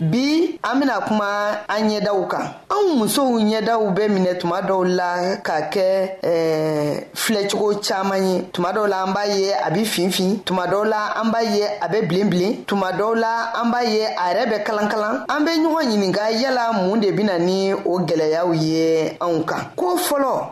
bi an bena kuma an ɲɛdaw kan anw musow ɲɛdaw bɛ minɛ tuma dɔw la ka kɛ eh, filɛcogo caaman ye tuma dɔw la an b'a ye a be finfin tuma dɔw la an b'a ye a be bilen bilen tuma dɔw la an b'a ye a yɛrɛ bɛ kalan kalan an be ɲɔgɔn ɲininka yala mun de bena ni o gwɛlɛyaw ye anw kan ko fɔlɔ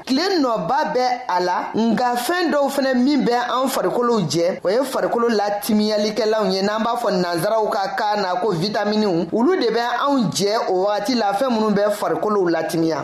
tile nɔba bɛ a la nka fɛɛn dɔw fɛnɛ min bɛ an farikolow jɛ o ye farikolo latimiyalikɛlaw ye n'an b'a fɔ nansaraw ka kaa na ko vitaminiw olu de bɛ anw jɛ o wagati la fɛɛn minnu bɛ farikolow latimiya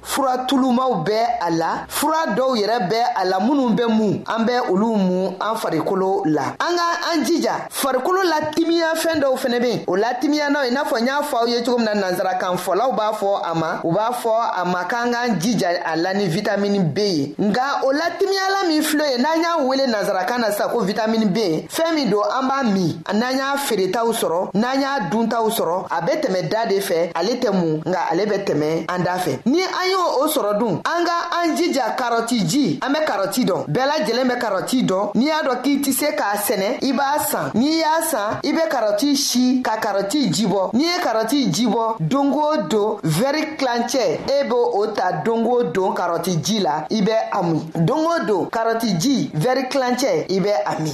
fura tulumaw bɛ a la fura dɔw yɛrɛ bɛ a la minnu bɛ mun an bɛ olu mun an farikolo la an ka an jija farikolo la timiya fɛn dɔw fɛnɛ bɛ yen o la timiya n'o ye n'a fɔ n y'a fɔ aw ye cogo min na nanzarakan fɔlaw b'a fɔ a ma u b'a fɔ a ma k'an k'an jija a la ni vitamini b ye nka o la timiyala min filɛ ye n'an y'a wele nanzarakan na sisan ko vitamini b fɛn min don an b'a min n'an y'a feeretaw sɔrɔ n'an y'a duntaw sɔrɔ a bɛ tɛmɛ da de fɛ ale tɛ mun nka ale bɛ tɛmɛ an da fɛ ni an y'o o sɔrɔ dun an ka an jija karɔti ji an bɛ karɔti dɔn bɛɛ lajɛlen bɛ karɔti dɔn n'i y'a dɔn k'i tɛ se k'a sɛnɛ i b'a san n'i y'a san i bɛ karɔti si ka karɔti ji bɔ n'i ye karɔti ji bɔ don o don vɛri tilancɛ e b'o o ta don o don karɔti ji la i bɛ a min don o don karɔti ji vɛri tilancɛ i bɛ a min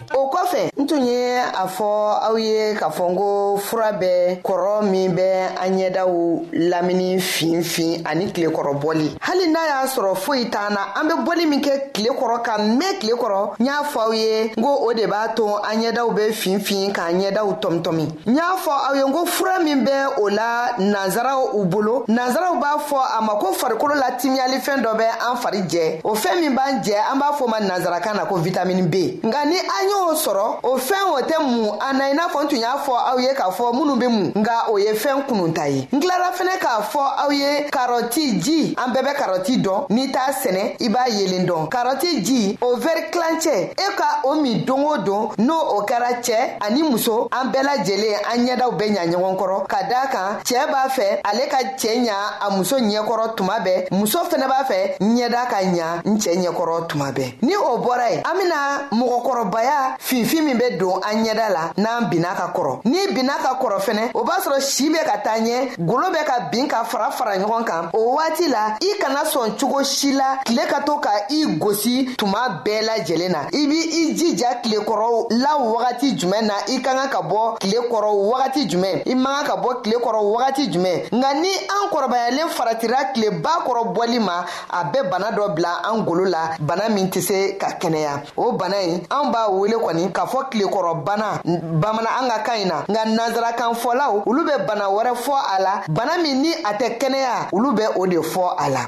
o kɔfɛ n tun ye a fɔ aw ye k'a fɔ n ko fura bɛ kɔrɔ min bɛ an ɲɛdaw lamini finfin ani tilekɔrɔ bɔli hali n'a y'a sɔrɔ foyi t'an na an bɛ bɔli min kɛ tile kɔrɔ ka mɛn tile kɔrɔ n y'a fɔ aw ye n ko o de b'a to an ɲɛdaw bɛ finfin k'an ɲɛdaw tɔmtɔmi n y'a fɔ aw ye ko fura min bɛ o la nansaraw u bolo nansaraw b'a fɔ a ma ko farikolo la timiyalifɛn dɔ bɛ an fari jɛ o fɛn min b'an jɛ an b'a fɔ ma nansarakan na ko vitamini b nka ni an y'o sɔrɔ o fɛn o tɛ mun an na i n'a fɔ n tun y'a fɔ aw ye k'a fɔ minnu bɛ mun nka o ye fɛn kununta ye n tilara fana k'a fɔ aw ye karɔti ji an bɛɛ bɛ karɔti dɔn n'i t'a sɛnɛ i b'a yelen dɔn karɔti ji o vɛri tilancɛ e ka o min don o don n'o o kɛra cɛ ani muso an bɛɛ lajɛlen an ɲɛdaw bɛ ɲa ɲɔgɔn kɔrɔ ka daa kan cɛɛ b'a fɛ ale ka cɛɛ ɲa a muso ɲɛkɔrɔ tuma bɛɛ muso fɛnɛ b'a fɛ ɲɛda ka ɲa n cɛɛ ɲɛkɔrɔ tuma bɛɛ ni o bɔra ye an bena mɔgɔkɔrɔbaya finfin min be don an ɲɛda la n'an binna ka kɔrɔ n'i binna ka kɔrɔ fɛnɛ o b'a sɔrɔ si bɛ ka taa ɲɛ golo bɛ ka bin ka fara fara ɲɔgɔn kan o waati la i kana sɔn cogo si la tile ka to ka i gosi tuma bɛɛ lajɛlen na i b'i i jija tile kɔrɔw la wagati jumɛn na i ka kan ka bɔ tile kɔrɔ wagati jumɛn i man kan ka bɔ tile kɔrɔ wagati jumɛn nka ni an kɔrɔbayalen faratira tileba kɔrɔ bɔli ma a bɛ bana dɔ bila an golo la bana min tɛ se ka kɛnɛya o bana in an b'a wele kɔni k'a fɔ tilekɔrɔbana bamana an ka kan in na nka nanzarakan fɔlaw olu bɛ bana wɛrɛ fɔ a la bana min ni a tɛ kɛnɛya olu bɛ o de fɔ a la.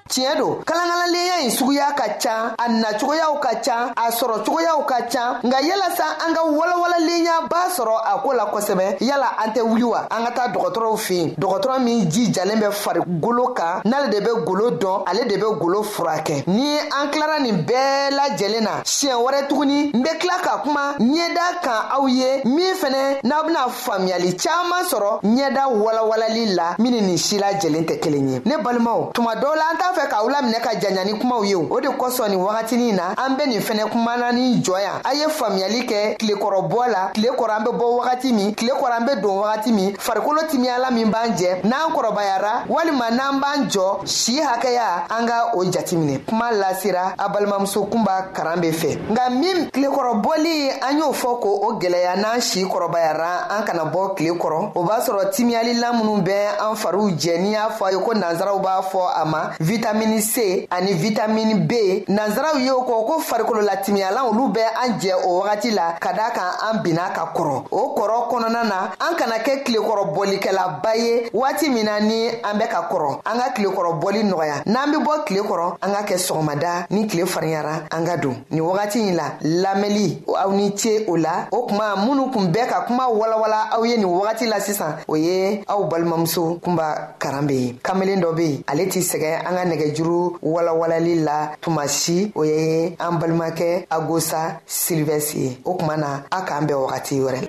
tiɲɛ don kalankalanlenya in suguya ka ca a nacogoyaw ka ca a sɔrɔ cogoyaw ka ca nka yalasa an ka walawalalen b'a sɔrɔ a ko la kosɛbɛ yala an tɛ wuli wa an ka taa dɔgɔtɔrɔw fɛ yen dɔgɔtɔrɔ min jijalen bɛ farigolo kan n'ale de bɛ golo dɔn ale de bɛ golo furakɛ ni an tilara nin bɛɛ lajɛlen na siɲɛ wɛrɛ tuguni n bɛ tila ka kuma ɲɛda kan aw ye min fɛnɛ n'aw bɛna faamuyali caaman sɔrɔ ɲɛda walawalali la min ni nin si lajɛlen tɛ kelen ye ne balimaw tuma dɔw la an t'a fɛ k'aw laminɛ ka janya ni kumaw ye o de kosɔn nin wagatinin na an be nin fɛnɛ kumana ni jɔ yan a ye faamuyali kɛ tile kɔrɔbɔ la tile kɔrɔ an be bɔ wagati min tile kɔrɔ an be don wagati min farikolo timiyala min b'an jɛ n'an kɔrɔbayara walima n'an b'an jɔ si hakɛya an ka o jatiminɛ kuma lasira a balimamuso kunba karan be fɛ nka min tilekɔrɔbɔli an y'o fɔ ko o gwɛlɛya n'an si kɔrɔbayara an kana bɔ tile kɔrɔ o b'a sɔrɔ timiyalilan minnu bɛ an fariw jɛ n'i y'a fɔ a ye ko nansaraw b'a fɔ a ma vitamini c ani vitamini b nansaraw y'o kɔ ko farikololatimiyalan olu bɛ an jɛ o wagati la ka daa kan an binna ka kɔrɔ o kɔrɔ kɔnɔna na an kana kɛ tilekɔrɔbɔlikɛlaba ye waati min na ni an bɛ ka kɔrɔ an ka tilekɔrɔbɔli nɔgɔya n'an be bɔ tile kɔrɔ an ka kɛ sɔgɔmada ni tile farinyara an ka don nin wagati in la lamɛnli aw ni ce o la o kuma minnu kun bɛ ka kuma walawala aw ye nin wagati la sisan o ye aw balimamuso kunba karan be ye kamalen dɔ be yen ale t'i sɛgɛn an ka nɛgɛjuru walawalali la tuma si o ye an balimakɛ agosa silivɛsi ye o kuma na a k'an bɛn wagati wɛrɛ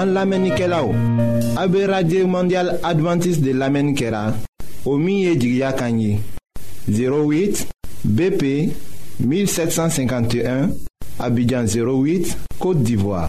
an lamɛnnikɛlaw a bɛ radio mondial adventiste de lamɛnni kɛra o min ye jigiya kan ye 08 bp 1751 abidjan 08 côte d'ivoire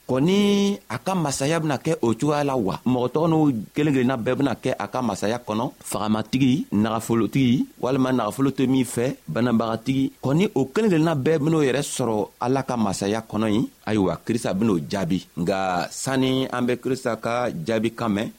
ko ni a ka masaya bena kɛ o cogoya la wa mɔgɔ tɔgɔ n'u kelen kelenna bɛɛ bena kɛ a ka masaya kɔnɔ fagamatigi nagafolotigi walima nagafolo to min fɛ banabagatigi kɔni o kelen kelenna bɛɛ ben'o yɛrɛ sɔrɔ ala ka masaya kɔnɔ ye ayiwa krista ben'o jaabi nga sanni an be krista ka jaabi kan mɛn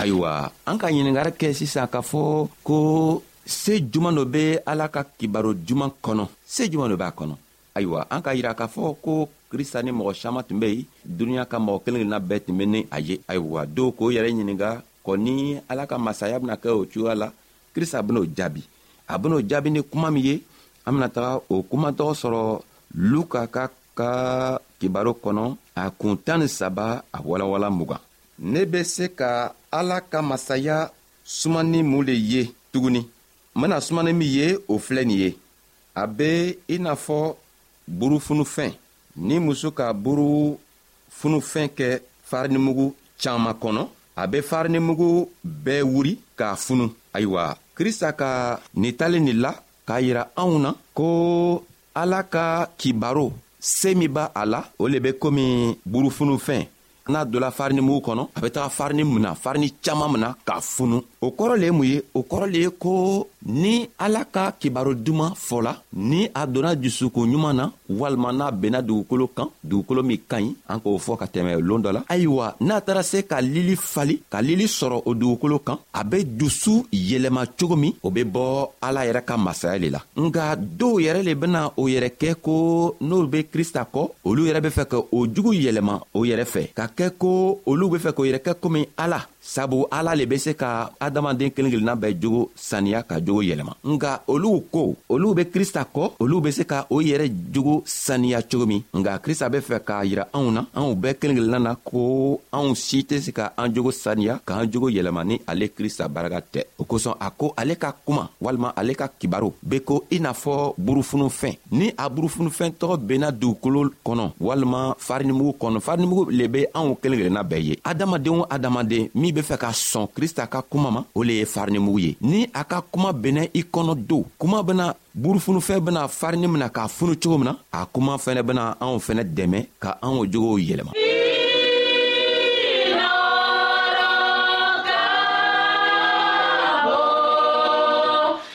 ayiwa an ka ɲiningari kɛ sisan k'a fɔ ko se juman dɔ bɛ ala ka kibaro juman kɔnɔ se juman dɔ b'a kɔnɔ ayiwa an ka yira k'a fɔ ko krista ni mɔgɔ saman tun bɛ yen duniɲa ka mɔgɔ kelen kelenna bɛɛ tun bɛ ni a ye ayiwa dɔw k'o yɛrɛ ɲininka kɔ ni ala ka masaya bɛna kɛ o cogoya la krista ben'o jaabi a ben'o jaabi ni kuma min ye an bena taga o kumatɔgɔ sɔrɔ luka ka ka kibaro kɔnɔ a kun tan ni saba a walawala mugan ne be se ka ala ka masaya sumani mun le ye tuguni n bena sumani min ye o filɛ nin ye a be i n'a fɔ burufunufɛn ni muso ka buru funufɛn kɛ farinimugu caman kɔnɔ a bɛ farinimugu bɛɛ wuri k'a funu ayiwa krista ka nitali nin la k'a yira anw na ko ala ka kibaro se min b'a a la o le bɛ komi burufunufɛn n'a dola farini mugu kɔnɔ a bɛ taga farini mina farini caaman mina k'a funu o kɔrɔ le ye mun ye o kɔrɔ le ye ko ni ala ka kibaru duman fɔla ni a donna dusukun ɲuman na walima n'a benna dugukolo kan dugukolo min ka ɲi an k'o fɔ ka tɛmɛ loon dɔ la ayiwa n'a taara se ka lili fali ka lili sɔrɔ o dugukolo kan a be dusu yɛlɛma cogo min o be bɔ ala yɛrɛ ka masaya le la nga dɔw yɛrɛ le bena o yɛrɛ kɛ ko n'olu be krista kɔ olu yɛrɛ be fɛ ka o jugu yɛlɛma o yɛrɛ fɛ ka kɛ ko olu be fɛ k'o yɛrɛ kɛ komi ala sabu ala le be se ka adamaden kelen kelenna bɛɛ jogo saniya ka jogo yɛlɛma nga olu ko olu be krista kɔ olu be se ka o yɛrɛ jogo saniya cogo min nga krista be fɛ k'a yira anw na anw bɛɛ kelen kelenna na ko anw si tɛ se ka an jogo saniya k'an jogo yɛlɛma ni ale krista baraka tɛ o kosɔn a ko ale ka kuma walima ale ka kibaru be ko i n'a fɔ burufunu fɛn ni a burufunufɛn tɔgɔ benna dugukolo kɔnɔ walima farinimugu kɔnɔ farinimugu le be anw kelen kelenna bɛɛ ye adamaden o adamaden min be fɛ ka sɔn krista ka kuma ma o le ye farinimugu ye ni a ka kuma benna i kɔnɔ don kuma bena burufunufɛn bena farini mina k'a funu cogo min na a kuma fɛnɛ bena anw fɛnɛ dɛmɛ ka anw jogow yɛlɛma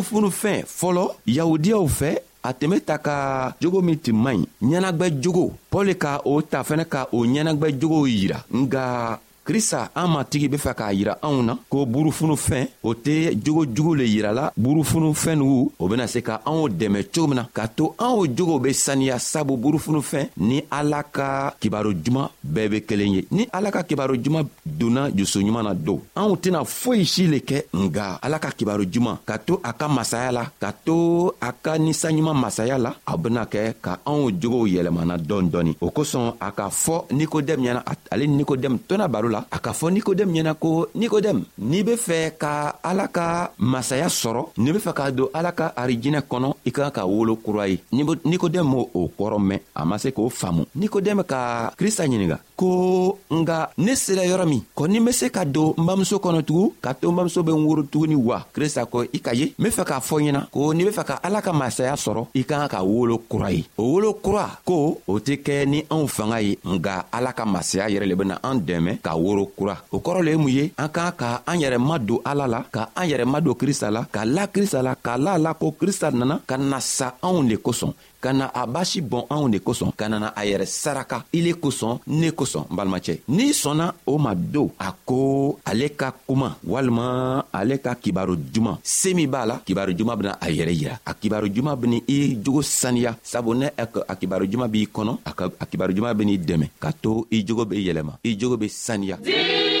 furufunufɛn fɔlɔ yahudiyaw fɛ a tun bɛ ta ka jogo min tun man ɲi ɲɛnagwɛ jogo pɔli ka o ta fɛnɛ ka o ɲɛnagwɛ jogow yira nga krista an matigi be fɛ k'a yira anw na ko burufunu fɛn o tɛ jogo jugu le yirala burufunu fɛnnugu o bena se ka anw dɛmɛ cogo min na k'a to anw jogow be saniya sabu burufunu fɛn ni ala ka kibaro juman bɛɛ be kelen ye ni ala ka kibaro juman donna jusu ɲuman na don anw tɛna foyi si le kɛ nga ala ka kibaro juman ka to a ka masaya la ka to a ka ninsanɲuman masaya la a bena kɛ ka anw jogow yɛlɛmana dɔɔni dɔɔni o kosɔn a ka fɔ nikodɛmu ɲɛna ale ni nikodɛmu tɔna baro la a ka fɔ nikodɛmu ɲɛna ko nikodɛmu n'i be fɛ ka ala ka masaya sɔrɔ n'i be fɛ ka don ala ka arijinɛ kɔnɔ i ka ka wolo kura ye nikodɛmu o kɔrɔ mɛn a ma se k'o faamu nikodɛmɛ ka krista ɲininga ko nga ne sera yɔrɔ min kɔni be se ka don n bamuso kɔnɔ tugun ka to n bamuso be n woro tuguni wa krista ko i ka ye n be fɛ k'a fɔ ɲɛna ko n'i be fɛ ka ala ka masaya sɔrɔ i ka kan ka wolo kura ye o wolo kura ko o tɛ kɛ ni anw fanga ye nga ala ka masaya yɛrɛ le bena an dɛmɛ ka woro kura o kɔrɔ le ye mun ye an k'an ka an yɛrɛ madon ala la ka an yɛrɛ madon krista la ka la krista la k'a la la ko krista nana ka na sa anw le kosɔn ka na a basi bɔn anw de kosɔn ka nana a yɛrɛ saraka ile kosɔn ne kosɔn n balimacɛ n'i sɔnna o ma don a ko ale ka kuma walima ale ka kibaru juman se min b'a la kibaru juman bena a yɛrɛ yira a kibaru juman beni i jogo saniya sabu ne a kibaru juman b'i kɔnɔ a kibaru juman ben'i dɛmɛ ka to i jogo be yɛlɛma i jogo be saniya Dii!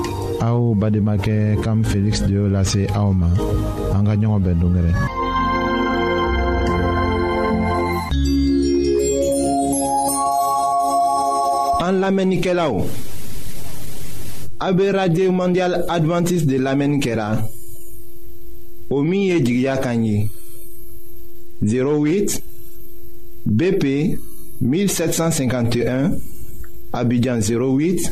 aw bademakɛ kam feliksi de y'o lase aw ma an ka ɲɔgɔn bɛn dongɛrɛ an lamɛnnikɛlaw a be radio mondial advantiste de lamɛnni kɛra o min ye jigiya kan ye 08 BP 1751 Abidjan 08